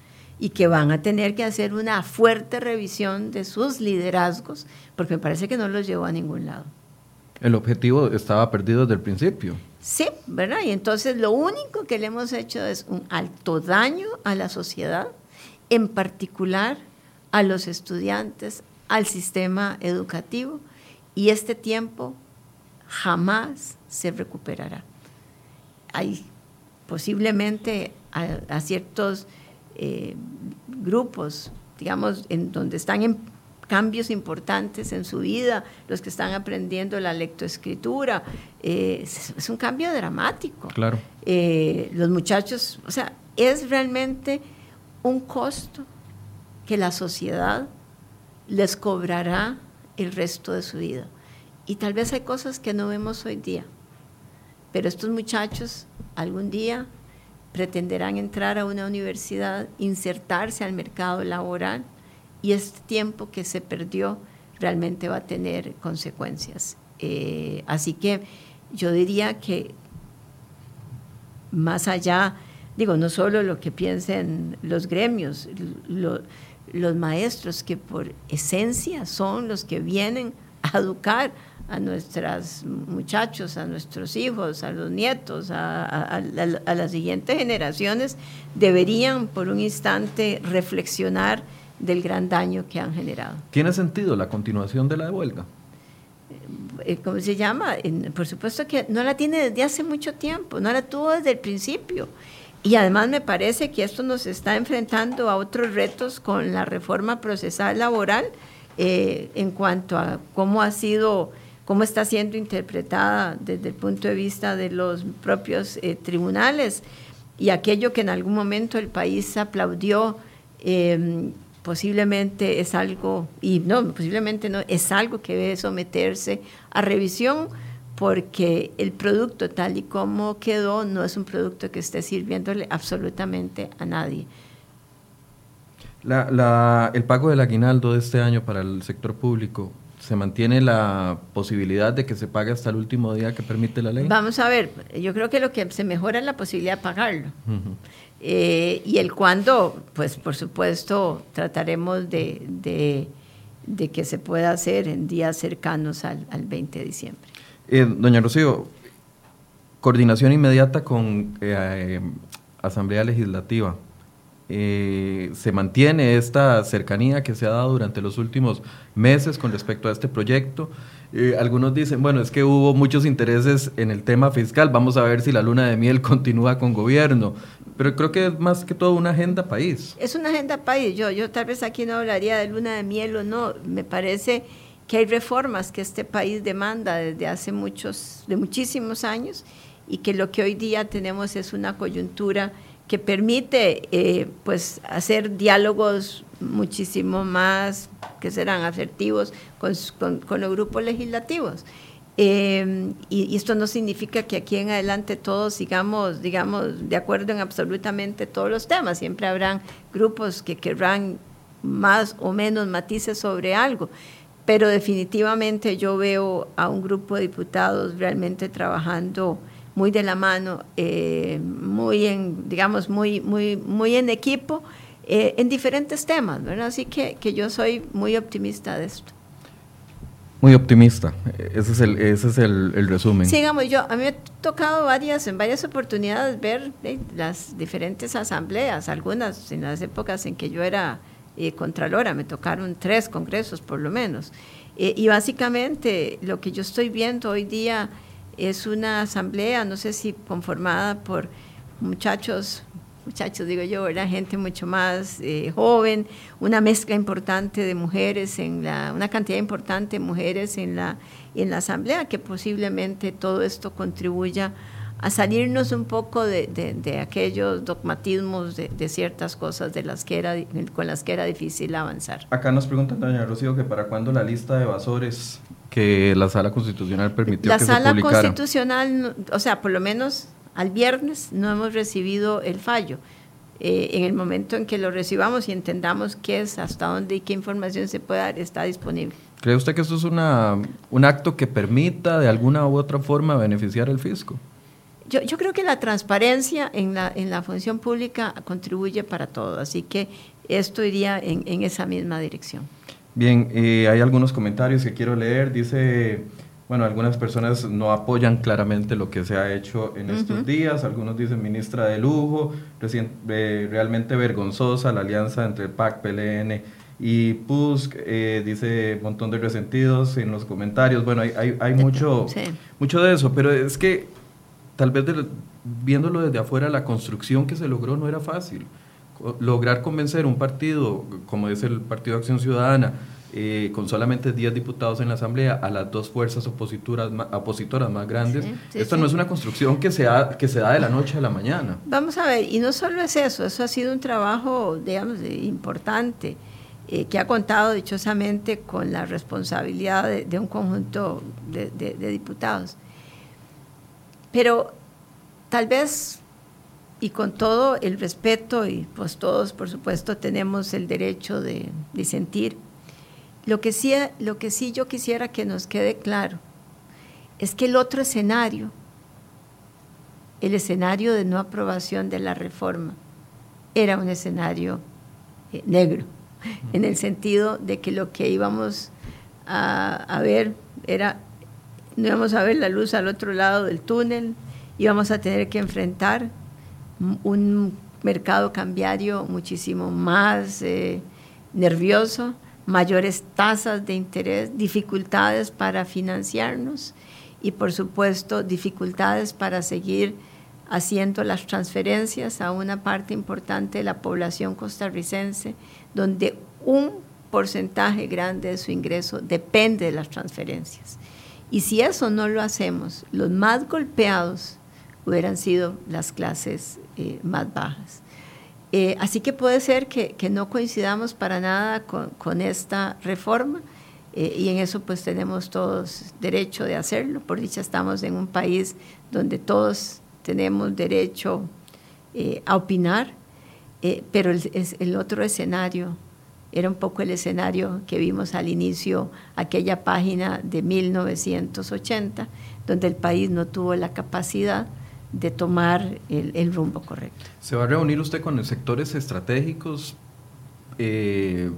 y que van a tener que hacer una fuerte revisión de sus liderazgos, porque me parece que no los llevó a ningún lado. El objetivo estaba perdido desde el principio. Sí, ¿verdad? Y entonces lo único que le hemos hecho es un alto daño a la sociedad, en particular a los estudiantes, al sistema educativo, y este tiempo jamás se recuperará. Hay posiblemente a ciertos eh, grupos, digamos, en donde están en cambios importantes en su vida, los que están aprendiendo la lectoescritura. Eh, es, un cambio dramático. Claro. Eh, los muchachos, o sea, es realmente un costo que la sociedad les cobrará el resto de su vida. Y tal vez hay cosas que no vemos hoy día, pero estos muchachos algún día pretenderán entrar a una universidad, insertarse al mercado laboral y este tiempo que se perdió realmente va a tener consecuencias. Eh, así que yo diría que más allá, digo, no solo lo que piensen los gremios, los maestros que por esencia son los que vienen a educar a nuestros muchachos, a nuestros hijos, a los nietos, a, las siguientes generaciones, deberían por un instante reflexionar del gran daño que han generado. ¿Tiene sentido la continuación de la huelga? Eh, ¿Cómo se llama? Por supuesto que no la tiene desde hace mucho tiempo, no la tuvo desde el principio. Y además me parece que esto nos está enfrentando a otros retos con la reforma procesal laboral eh, en cuanto a cómo ha sido, cómo está siendo interpretada desde el punto de vista de los propios eh, tribunales y aquello que en algún momento el país aplaudió. Em, posiblemente es algo, y no, posiblemente no, es algo que debe someterse a revisión porque el producto tal y como quedó no es un producto que esté sirviéndole absolutamente a nadie. el pago del aguinaldo de este año para el sector público, ¿se mantiene la posibilidad de que se pague hasta el último día que permite la ley? Vamos a ver, yo creo que lo que se mejora es la posibilidad de pagarlo. Eh, y el cuándo, pues por supuesto trataremos de, que se pueda hacer en días cercanos al, al 20 de diciembre. Eh, doña Rocío, coordinación inmediata con eh, Asamblea Legislativa. ¿Se mantiene esta cercanía que se ha dado durante los últimos meses con respecto a este proyecto? algunos dicen, bueno, es que hubo muchos intereses en el tema fiscal, vamos a ver si la luna de miel continúa con gobierno, pero creo que es más que todo una agenda país. Es una agenda país, yo, yo tal vez aquí no hablaría de luna de miel o no, me parece que hay reformas que este país demanda desde hace muchos, de muchísimos años y que lo que hoy día tenemos es una coyuntura que permite eh, pues hacer diálogos muchísimo más que serán asertivos con, los grupos legislativos. Eh, y, esto no significa que aquí en adelante todos sigamos, digamos, de acuerdo en absolutamente todos los temas. Siempre habrán grupos que querrán más o menos matices sobre algo pero definitivamente yo veo a un grupo de diputados realmente trabajando muy de la mano, eh, muy en, digamos, muy, muy, muy en equipo, eh, en diferentes temas, ¿verdad? Así que, que, yo soy muy optimista de esto. Muy optimista, ese es el, ese es el, el resumen. Sí, digamos, yo, a mí me ha tocado varias, en varias oportunidades ver eh, las diferentes asambleas, algunas en las épocas en que yo era eh, Contralora, me tocaron tres congresos por lo menos. Eh, y básicamente lo que yo estoy viendo hoy día es una asamblea, no sé si conformada por muchachos, muchachos digo yo, era gente mucho más eh, joven, una mezcla importante de mujeres en la, una cantidad importante de mujeres en la, en la asamblea, que posiblemente todo esto contribuya a salirnos un poco de, de, aquellos dogmatismos de, ciertas cosas de las que era, con las que era difícil avanzar. Acá nos pregunta doña Rocío que para cuándo la lista de evasores que la sala constitucional permitió la que se publicara. La sala constitucional, o sea, por lo menos al viernes no hemos recibido el fallo. Eh, en el momento en que lo recibamos y entendamos qué es, hasta dónde y qué información se puede dar, está disponible. ¿Cree usted que esto es una, un acto que permita de alguna u otra forma beneficiar al fisco? Yo, yo, creo que la transparencia en la, en la función pública contribuye para todo, así que esto iría en, en esa misma dirección. Bien, eh, hay algunos comentarios que quiero leer. Dice, bueno, algunas personas no apoyan claramente lo que se ha hecho en estos días. Algunos dicen ministra de lujo, eh, realmente vergonzosa la alianza entre PAC, PLN y PUSC. Eh, dice un montón de resentidos en los comentarios. Bueno, hay, hay, hay mucho, mucho de eso, pero es que tal vez viéndolo desde afuera, la construcción que se logró no era fácil. Lograr convencer un partido, como es el Partido de Acción Ciudadana, eh, con solamente 10 diputados en la Asamblea, a las dos fuerzas opositoras, opositoras más grandes. Esto no es una construcción que se, da, que se da de la noche a la mañana. Vamos a ver, y no solo es eso, eso ha sido un trabajo, digamos, importante, eh, que ha contado dichosamente con la responsabilidad de, un conjunto de, de diputados. Pero tal vez y con todo el respeto, y pues todos por supuesto tenemos el derecho de disentir, lo que, sí, lo que sí yo quisiera que nos quede claro es que el otro escenario, el escenario de no aprobación de la reforma, era un escenario eh, negro, en el sentido de que lo que íbamos a, a ver era, no íbamos a ver la luz al otro lado del túnel, íbamos a tener que enfrentar un mercado cambiario muchísimo más eh, nervioso, mayores tasas de interés, dificultades para financiarnos y por supuesto dificultades para seguir haciendo las transferencias a una parte importante de la población costarricense, donde un porcentaje grande de su ingreso depende de las transferencias. Y si eso no lo hacemos, los más golpeados hubieran sido las clases eh, más bajas. Eh, así que puede ser que, no coincidamos para nada con, esta reforma eh, y en eso pues tenemos todos derecho de hacerlo. Por dicha estamos en un país donde todos tenemos derecho a opinar, pero el, el otro escenario era un poco el escenario que vimos al inicio, aquella página de 1980, donde el país no tuvo la capacidad de tomar el, rumbo correcto. ¿Se va a reunir usted con los sectores estratégicos? Eh,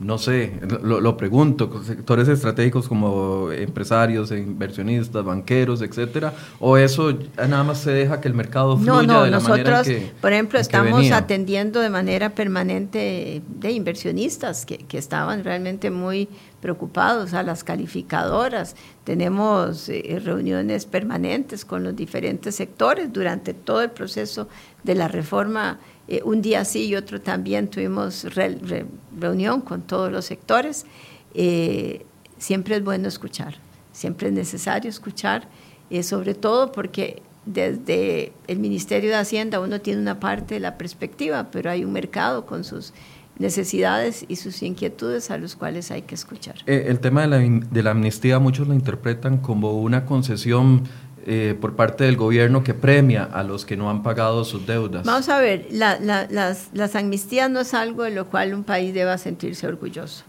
no sé, lo, pregunto, sectores estratégicos como empresarios, inversionistas, banqueros, etcétera, o eso nada más se deja que el mercado fluya no, no, de la nosotros, que, por ejemplo, estamos atendiendo de manera permanente de inversionistas que, que estaban realmente muy preocupados, a las calificadoras. Tenemos eh, reuniones permanentes con los diferentes sectores durante todo el proceso de la reforma. Eh, un día sí y otro también tuvimos reunión con todos los sectores. Eh, siempre es bueno escuchar, siempre es necesario escuchar, sobre todo porque desde el Ministerio de Hacienda uno tiene una parte de la perspectiva, pero hay un mercado con sus necesidades y sus inquietudes a los cuales hay que escuchar. Eh, el tema de la, de la, amnistía muchos lo interpretan como una concesión eh, por parte del gobierno que premia a los que no han pagado sus deudas. Vamos a ver, las, las amnistías no es algo de lo cual un país deba sentirse orgulloso.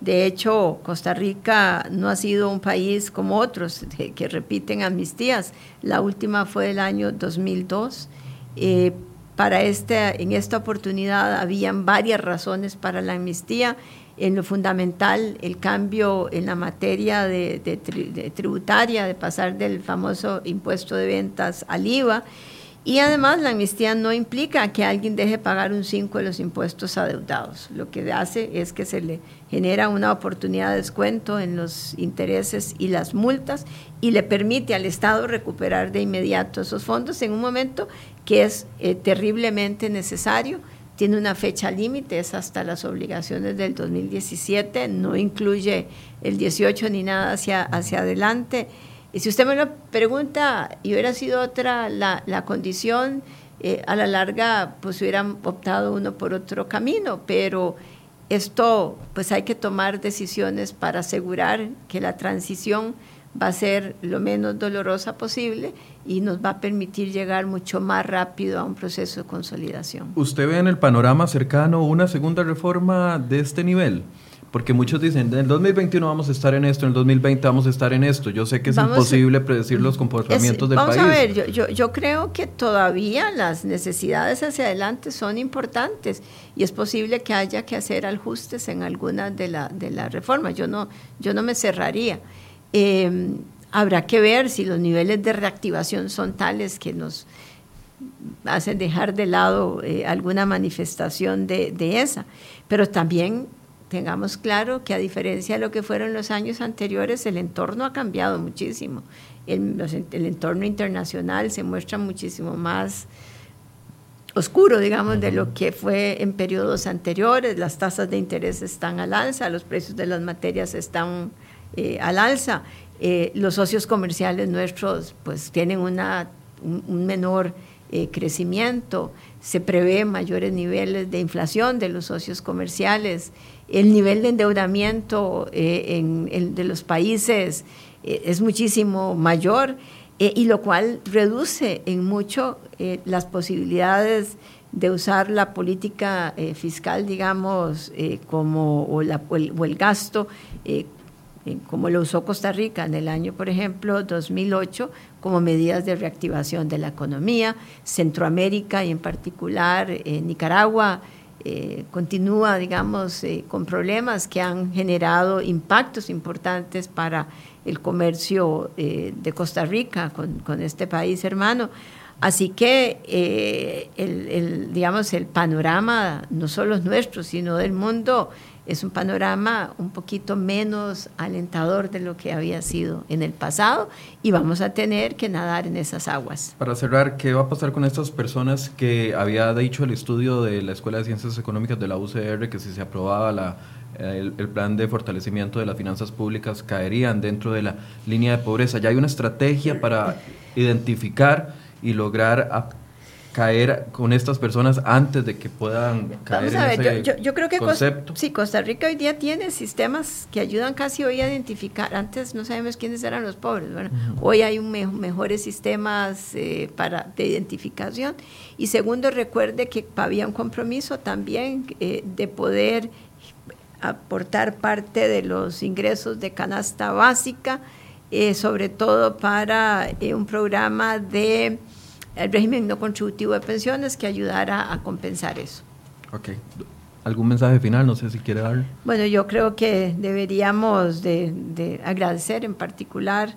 De hecho, Costa Rica no ha sido un país como otros que, repiten amnistías. La última fue el año 2002. Eh, para este, en esta oportunidad habían varias razones para la amnistía. En lo fundamental, el cambio en la materia de, tributaria, de pasar del famoso impuesto de ventas al IVA. Y además la amnistía no implica que alguien deje pagar un 5 de los impuestos adeudados. Lo que hace es que se le genera una oportunidad de descuento en los intereses y las multas y le permite al Estado recuperar de inmediato esos fondos en un momento que es eh, terriblemente necesario. Tiene una fecha límite, es hasta las obligaciones del 2017, no incluye el 18 ni nada hacia, hacia adelante. Y si usted me lo pregunta y hubiera sido otra la, la condición, eh, a la larga pues hubieran optado uno por otro camino, pero esto pues hay que tomar decisiones para asegurar que la transición va a ser lo menos dolorosa posible y nos va a permitir llegar mucho más rápido a un proceso de consolidación. ¿Usted ve en el panorama cercano una segunda reforma de este nivel? Porque muchos dicen, en el 2021 vamos a estar en esto, en el 2020 vamos a estar en esto. Yo sé que es imposible predecir los comportamientos del país. Vamos a ver, yo, yo, yo, creo que todavía las necesidades hacia adelante son importantes y es posible que haya que hacer ajustes en algunas de las de la reformas. Yo no, yo no me cerraría. Eh, habrá que ver si los niveles de reactivación son tales que nos hacen dejar de lado eh, alguna manifestación de, esa. Pero también tengamos claro que a diferencia de lo que fueron los años anteriores, el entorno ha cambiado muchísimo. El, el entorno internacional se muestra muchísimo más oscuro, digamos, de lo que fue en periodos anteriores. Las tasas de interés están al alza, los precios de las materias están eh, al alza. Eh, los socios comerciales nuestros pues tienen una, un, menor eh, crecimiento, se prevé mayores niveles de inflación de los socios comerciales, el nivel de endeudamiento en, de los países es muchísimo mayor y lo cual reduce en mucho las posibilidades de usar la política fiscal, digamos, como, o, la, o, el, gasto como lo usó Costa Rica en el año, por ejemplo, 2008, como medidas de reactivación de la economía. Centroamérica y en particular eh, Nicaragua eh, continúa, digamos, eh, con problemas que han generado impactos importantes para el comercio de Costa Rica con, este país hermano. Así que el, digamos, el panorama, no solo es nuestro, sino del mundo, es un panorama un poquito menos alentador de lo que había sido en el pasado y vamos a tener que nadar en esas aguas. Para cerrar, ¿qué va a pasar con estas personas que había dicho el estudio de la Escuela de Ciencias Económicas de la UCR que si se aprobaba la, el, plan de fortalecimiento de las finanzas públicas caerían dentro de la línea de pobreza? ¿Ya hay una estrategia para identificar y lograr caer con estas personas antes de que puedan caer Vamos a ver, yo, creo que Costa, sí, Costa Rica hoy día tiene sistemas que ayudan casi hoy a identificar, antes no sabemos quiénes eran los pobres, bueno, hoy hay un mejores sistemas eh, para, de identificación. Y segundo, recuerde que había un compromiso también eh, de poder aportar parte de los ingresos de canasta básica, eh, sobre todo para un programa de el régimen no contributivo de pensiones que ayudara a compensar eso. Ok. ¿Algún mensaje final? No sé si quiere dar. Bueno, yo creo que deberíamos de, agradecer en particular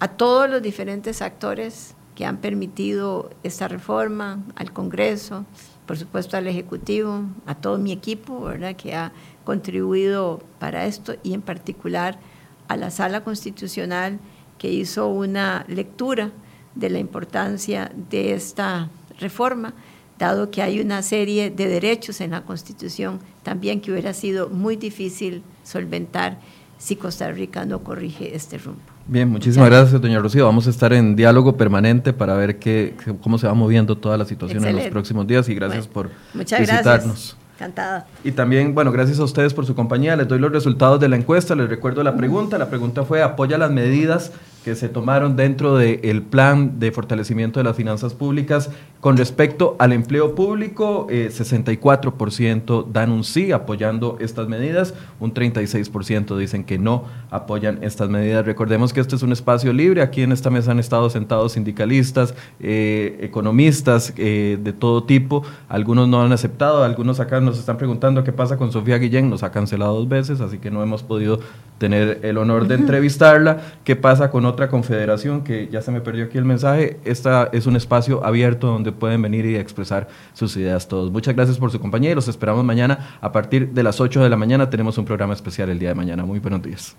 a todos los diferentes actores que han permitido esta reforma, al Congreso, por supuesto al Ejecutivo, a todo mi equipo, ¿verdad? que ha contribuido para esto y en particular a la Sala Constitucional que hizo una lectura de la importancia de esta reforma, dado que hay una serie de derechos en la Constitución también que hubiera sido muy difícil solventar si Costa Rica no corrige este rumbo. Bien, muchísimas gracias, doña Rocío. Vamos a estar en diálogo permanente para ver qué, cómo se va moviendo toda la situación en los próximos días y gracias por muchas visitarnos. Gracias. Encantada. Y también, bueno, gracias a ustedes por su compañía. Les doy los resultados de la encuesta. Les recuerdo la pregunta. La pregunta fue, ¿apoya las medidas que se tomaron dentro del plan de fortalecimiento de las finanzas públicas. Con respecto al empleo público, 64% eh, dan un sí apoyando estas medidas, un 36% dicen que no apoyan estas medidas. Recordemos que este es un espacio libre, aquí en esta mesa han estado sentados sindicalistas, eh, economistas eh, de todo tipo, algunos no han aceptado, algunos acá nos están preguntando qué pasa con Sofía Guillén, nos ha cancelado dos veces, así que no hemos podido tener el honor de entrevistarla, qué pasa con otros otra confederación, que ya se me perdió aquí el mensaje, esta es un espacio abierto donde pueden venir y expresar sus ideas todos. Muchas gracias por su compañía y los esperamos mañana a partir de las 8 de la mañana. Tenemos un programa especial el día de mañana. Muy buenos días.